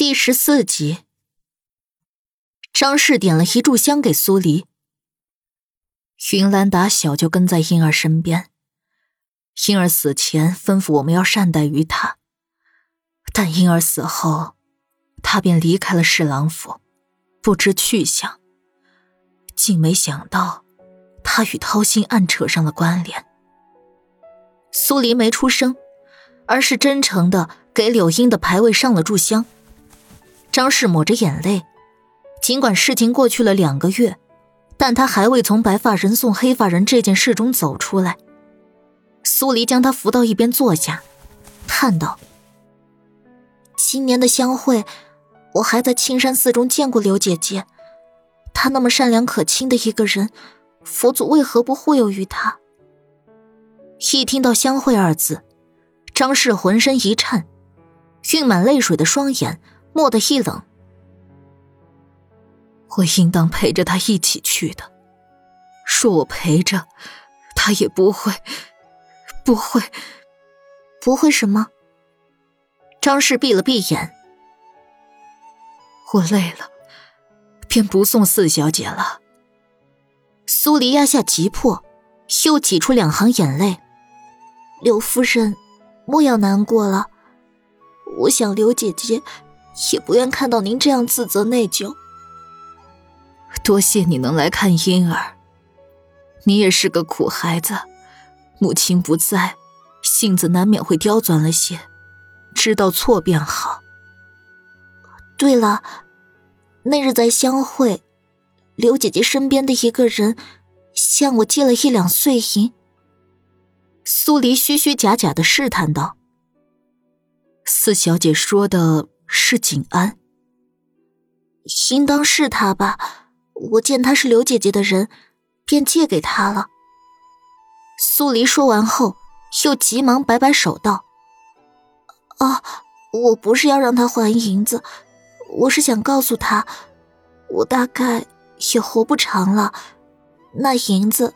第十四集，张氏点了一炷香给苏黎。云兰打小就跟在婴儿身边，婴儿死前吩咐我们要善待于他，但婴儿死后，他便离开了侍郎府，不知去向。竟没想到，他与掏心案扯上了关联。苏黎没出声，而是真诚的给柳英的牌位上了炷香。张氏抹着眼泪，尽管事情过去了两个月，但他还未从白发人送黑发人这件事中走出来。苏黎将他扶到一边坐下，叹道：“今年的相会，我还在青山寺中见过刘姐姐。她那么善良可亲的一个人，佛祖为何不护佑于她？”一听到“相会”二字，张氏浑身一颤，晕满泪水的双眼。蓦地一冷，我应当陪着他一起去的。说我陪着，他也不会，不会，不会什么？张氏闭了闭眼，我累了，便不送四小姐了。苏黎压下急迫，又挤出两行眼泪。刘夫人，莫要难过了。我想刘姐姐。也不愿看到您这样自责内疚。多谢你能来看婴儿，你也是个苦孩子，母亲不在，性子难免会刁钻了些，知道错便好。对了，那日在相会，刘姐姐身边的一个人向我借了一两碎银。苏黎虚虚假假的试探道：“四小姐说的。”是景安，应当是他吧。我见他是刘姐姐的人，便借给他了。苏黎说完后，又急忙摆摆手道：“啊，我不是要让他还银子，我是想告诉他，我大概也活不长了，那银子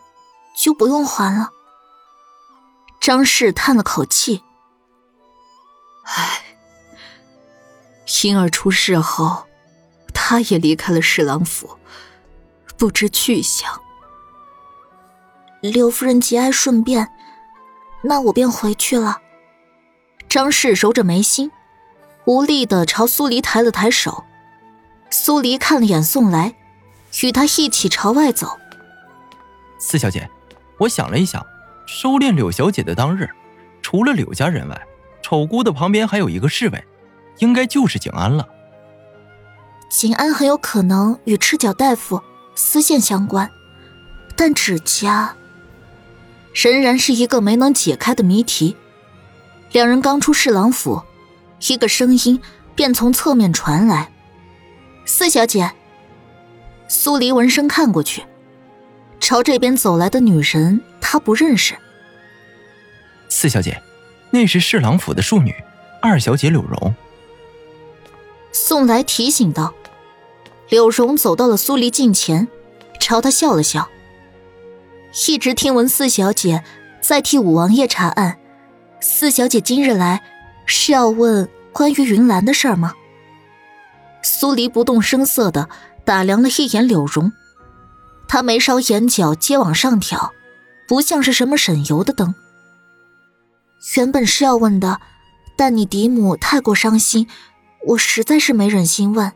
就不用还了。”张氏叹了口气：“唉。”婴儿出事后，他也离开了侍郎府，不知去向。柳夫人节哀顺变，那我便回去了。张氏揉着眉心，无力的朝苏黎抬了抬手。苏黎看了眼宋来，与他一起朝外走。四小姐，我想了一想，收殓柳小姐的当日，除了柳家人外，丑姑的旁边还有一个侍卫。应该就是景安了。景安很有可能与赤脚大夫丝线相关，但指甲仍然是一个没能解开的谜题。两人刚出侍郎府，一个声音便从侧面传来：“四小姐。”苏黎闻声看过去，朝这边走来的女人，她不认识。四小姐，那是侍郎府的庶女，二小姐柳荣。宋来提醒道：“柳荣走到了苏黎近前，朝他笑了笑。一直听闻四小姐在替五王爷查案，四小姐今日来是要问关于云兰的事儿吗？”苏黎不动声色的打量了一眼柳荣，他眉梢眼角皆往上挑，不像是什么省油的灯。原本是要问的，但你嫡母太过伤心。我实在是没忍心问，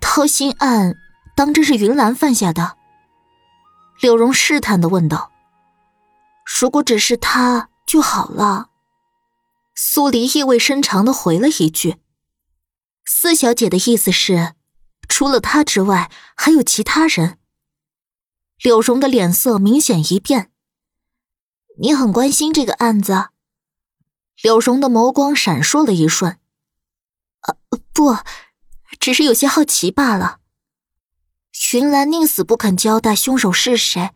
掏心案当真是云兰犯下的？柳荣试探的问道。如果只是他就好了。苏黎意味深长的回了一句：“四小姐的意思是，除了他之外，还有其他人？”柳荣的脸色明显一变。你很关心这个案子？柳荣的眸光闪烁了一瞬。呃，不，只是有些好奇罢了。云兰宁死不肯交代凶手是谁，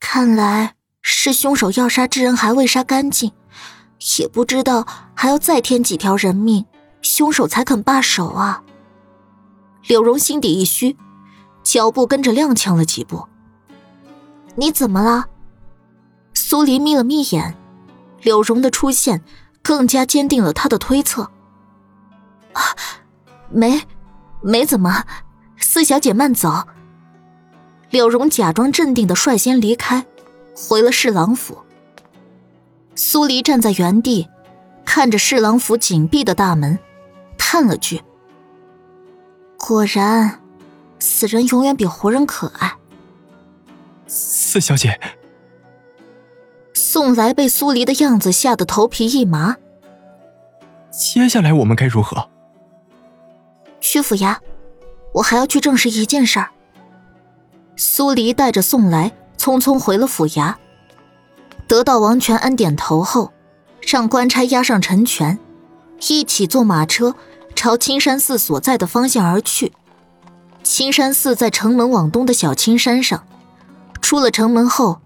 看来是凶手要杀之人还未杀干净，也不知道还要再添几条人命，凶手才肯罢手啊。柳荣心底一虚，脚步跟着踉跄了几步。你怎么了？苏黎眯了眯眼，柳荣的出现更加坚定了他的推测。啊，没，没怎么。四小姐慢走。柳荣假装镇定的率先离开，回了侍郎府。苏黎站在原地，看着侍郎府紧闭的大门，叹了句：“果然，死人永远比活人可爱。”四小姐，宋来被苏黎的样子吓得头皮一麻。接下来我们该如何？去府衙，我还要去证实一件事儿。苏黎带着宋来匆匆回了府衙。得到王全安点头后，让官差押上陈全，一起坐马车朝青山寺所在的方向而去。青山寺在城门往东的小青山上，出了城门后，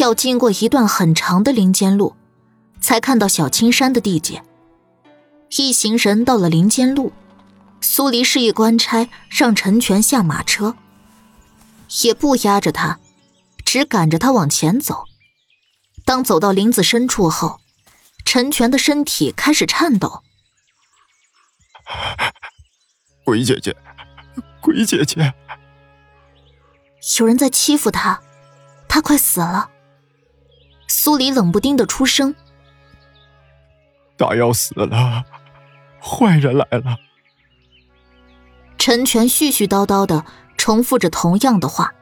要经过一段很长的林间路，才看到小青山的地界。一行人到了林间路，苏黎示意官差让陈全下马车，也不压着他，只赶着他往前走。当走到林子深处后，陈全的身体开始颤抖。鬼姐姐，鬼姐姐，有人在欺负他，他快死了。苏黎冷不丁的出声：“他要死了，坏人来了。”陈全絮絮叨叨的重复着同样的话，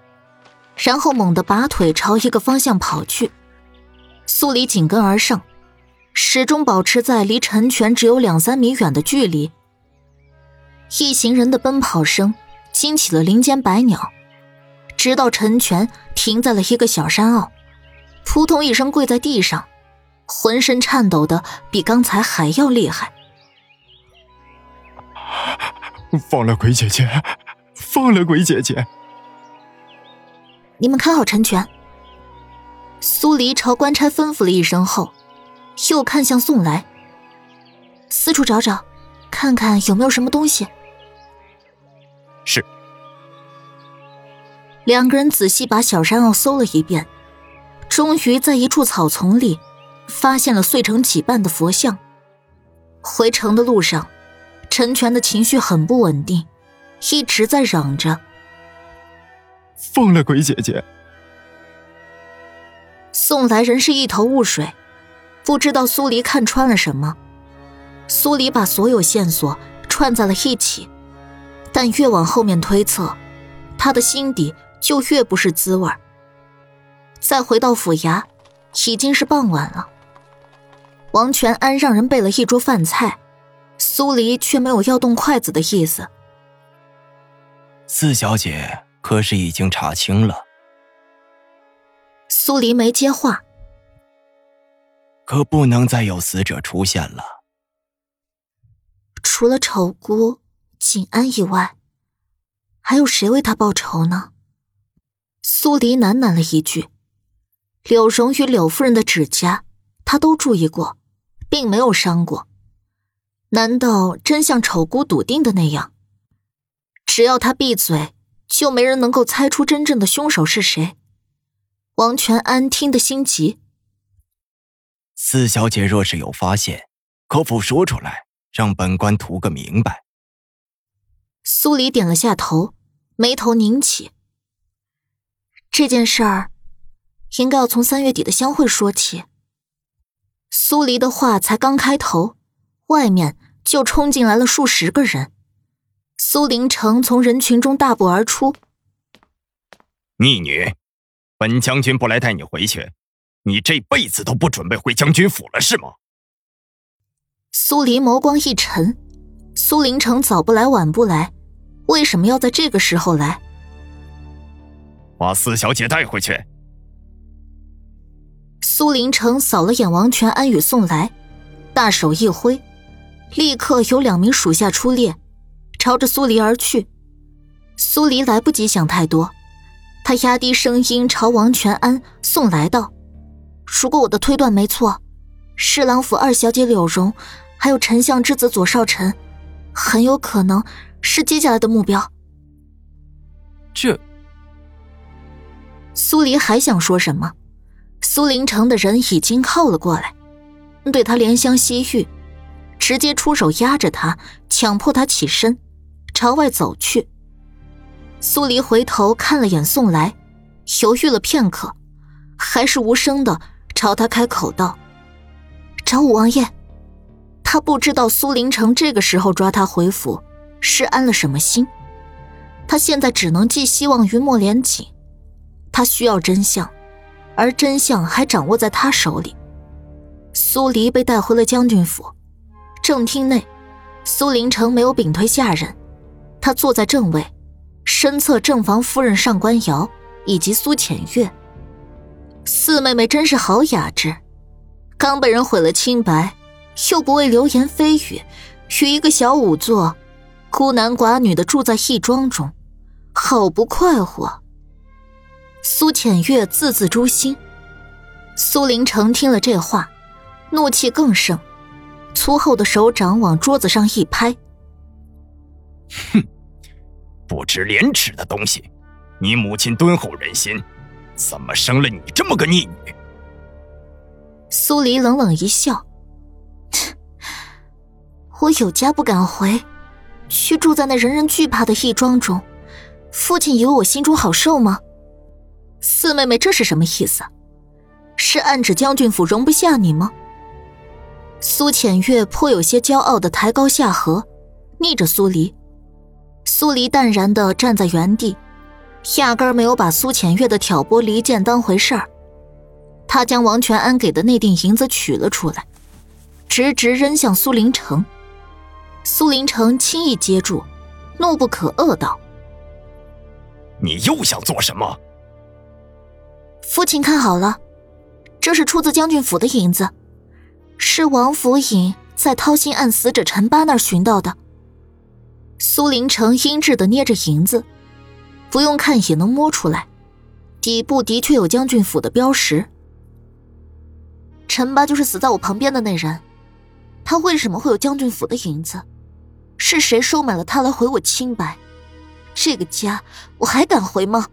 然后猛地拔腿朝一个方向跑去。苏黎紧跟而上，始终保持在离陈全只有两三米远的距离。一行人的奔跑声惊起了林间百鸟，直到陈全停在了一个小山坳，扑通一声跪在地上，浑身颤抖的比刚才还要厉害。放了鬼姐姐，放了鬼姐姐！你们看好陈全。苏黎朝官差吩咐了一声后，又看向宋来，四处找找，看看有没有什么东西。是。两个人仔细把小山坳搜了一遍，终于在一处草丛里发现了碎成几半的佛像。回城的路上，陈全的情绪很不稳定，一直在嚷着：“放了鬼姐姐。”送来人是一头雾水，不知道苏黎看穿了什么。苏黎把所有线索串在了一起，但越往后面推测，他的心底就越不是滋味。再回到府衙，已经是傍晚了。王全安让人备了一桌饭菜，苏黎却没有要动筷子的意思。四小姐可是已经查清了？苏黎没接话，可不能再有死者出现了。除了丑姑景安以外，还有谁为他报仇呢？苏黎喃喃了一句：“柳荣与柳夫人的指甲，他都注意过，并没有伤过。难道真像丑姑笃定的那样？只要他闭嘴，就没人能够猜出真正的凶手是谁？”王全安听得心急。四小姐若是有发现，可否说出来，让本官图个明白？苏黎点了下头，眉头拧起。这件事儿，应该要从三月底的相会说起。苏黎的话才刚开头，外面就冲进来了数十个人。苏林城从人群中大步而出。逆女！本将军不来带你回去，你这辈子都不准备回将军府了，是吗？苏黎眸光一沉，苏林城早不来晚不来，为什么要在这个时候来？把四小姐带回去。苏林城扫了眼王权安与宋来，大手一挥，立刻有两名属下出列，朝着苏黎而去。苏黎来不及想太多。他压低声音朝王全安、送来道：“如果我的推断没错，侍郎府二小姐柳荣，还有丞相之子左少臣，很有可能是接下来的目标。”这……苏黎还想说什么，苏林城的人已经靠了过来，对他怜香惜玉，直接出手压着他，强迫他起身，朝外走去。苏黎回头看了眼宋来，犹豫了片刻，还是无声的朝他开口道：“找五王爷。”他不知道苏林城这个时候抓他回府，是安了什么心。他现在只能寄希望于莫连锦，他需要真相，而真相还掌握在他手里。苏黎被带回了将军府，正厅内，苏林城没有屏退下人，他坐在正位，身侧正房夫人上官瑶以及苏浅月。四妹妹真是好雅致，刚被人毁了清白。又不为流言蜚语，与一个小仵作，孤男寡女的住在义庄中，好不快活。苏浅月字字诛心。苏林城听了这话，怒气更盛，粗厚的手掌往桌子上一拍：“哼，不知廉耻的东西！你母亲敦厚仁心，怎么生了你这么个逆女？”苏黎冷冷一笑。我有家不敢回，却住在那人人惧怕的义庄中，父亲以为我心中好受吗？四妹妹这是什么意思？是暗指将军府容不下你吗？苏浅月颇有些骄傲的抬高下颌，逆着苏黎。苏黎淡然的站在原地，压根儿没有把苏浅月的挑拨离间当回事儿。他将王全安给的那锭银子取了出来，直直扔向苏林城。苏林城轻易接住，怒不可遏道：“你又想做什么？”父亲看好了，这是出自将军府的银子，是王府尹在掏心案死者陈八那儿寻到的。苏林城阴鸷的捏着银子，不用看也能摸出来，底部的确有将军府的标识。陈八就是死在我旁边的那人，他为什么会有将军府的银子？是谁收买了他来毁我清白？这个家我还敢回吗？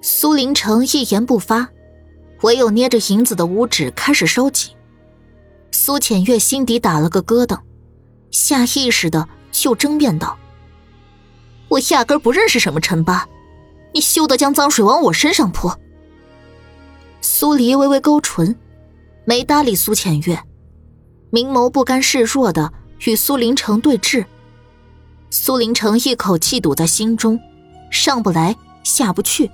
苏林城一言不发，唯有捏着银子的五指开始收紧。苏浅月心底打了个咯噔，下意识的就争辩道：“我压根不认识什么陈八，你休得将脏水往我身上泼。”苏黎微微勾唇，没搭理苏浅月，明眸不甘示弱的。与苏林城对峙，苏林城一口气堵在心中，上不来下不去。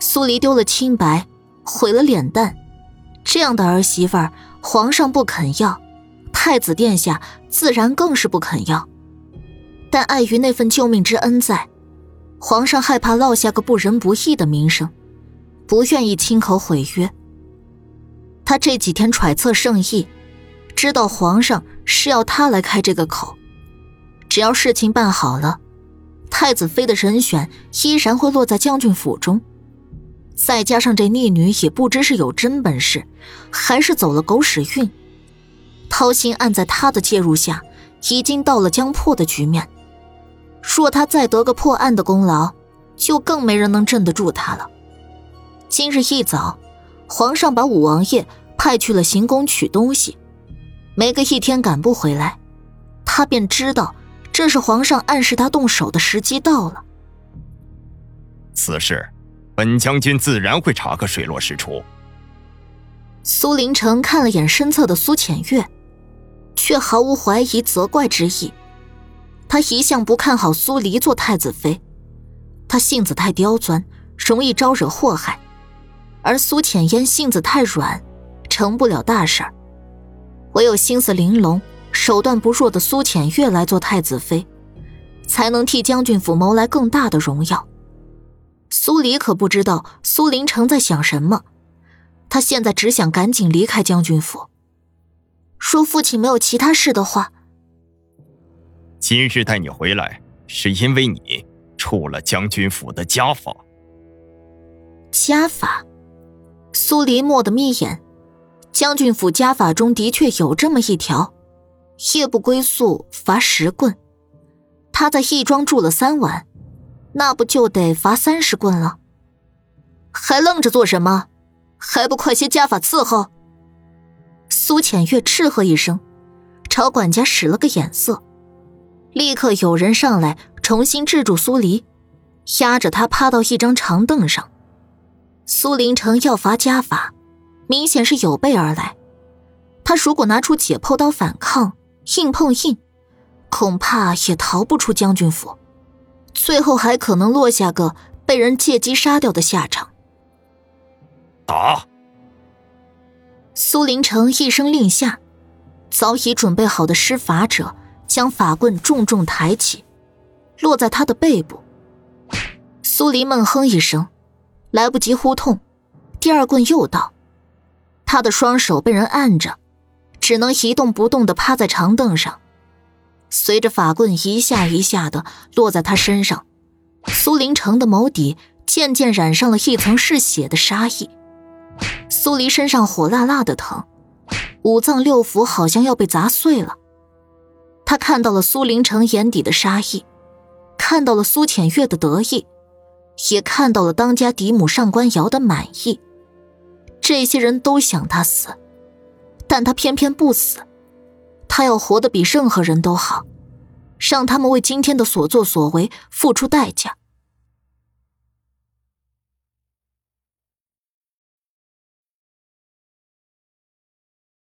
苏黎丢了清白，毁了脸蛋，这样的儿媳妇儿，皇上不肯要，太子殿下自然更是不肯要。但碍于那份救命之恩在，皇上害怕落下个不仁不义的名声，不愿意亲口毁约。他这几天揣测圣意。知道皇上是要他来开这个口，只要事情办好了，太子妃的人选依然会落在将军府中。再加上这逆女也不知是有真本事，还是走了狗屎运。掏心案在他的介入下，已经到了将破的局面。若他再得个破案的功劳，就更没人能镇得住他了。今日一早，皇上把五王爷派去了行宫取东西。没个一天赶不回来，他便知道这是皇上暗示他动手的时机到了。此事，本将军自然会查个水落石出。苏林城看了眼身侧的苏浅月，却毫无怀疑责怪之意。他一向不看好苏黎做太子妃，他性子太刁钻，容易招惹祸害；而苏浅烟性子太软，成不了大事儿。唯有心思玲珑、手段不弱的苏浅月来做太子妃，才能替将军府谋来更大的荣耀。苏黎可不知道苏林城在想什么，他现在只想赶紧离开将军府。说父亲没有其他事的话，今日带你回来，是因为你触了将军府的家法。家法，苏黎蓦地眯眼。将军府家法中的确有这么一条：夜不归宿罚十棍。他在义庄住了三晚，那不就得罚三十棍了？还愣着做什么？还不快些家法伺候！苏浅月斥喝一声，朝管家使了个眼色。立刻有人上来重新制住苏黎，压着他趴到一张长凳上。苏林城要罚家法，明显是有备而来。他如果拿出解剖刀反抗，硬碰硬，恐怕也逃不出将军府，最后还可能落下个被人借机杀掉的下场。打！苏林城一声令下，早已准备好的施法者将法棍重重抬起，落在他的背部。苏黎闷哼一声。来不及呼痛，第二棍又到，他的双手被人按着，只能一动不动的趴在长凳上。随着法棍一下一下的落在他身上，苏林城的眸底渐渐染上了一层嗜血的杀意。苏黎身上火辣辣的疼，五脏六腑好像要被砸碎了。他看到了苏林城眼底的杀意，看到了苏浅月的得意。也看到了当家嫡母上官瑶的满意，这些人都想他死，但他偏偏不死，他要活得比任何人都好，让他们为今天的所作所为付出代价。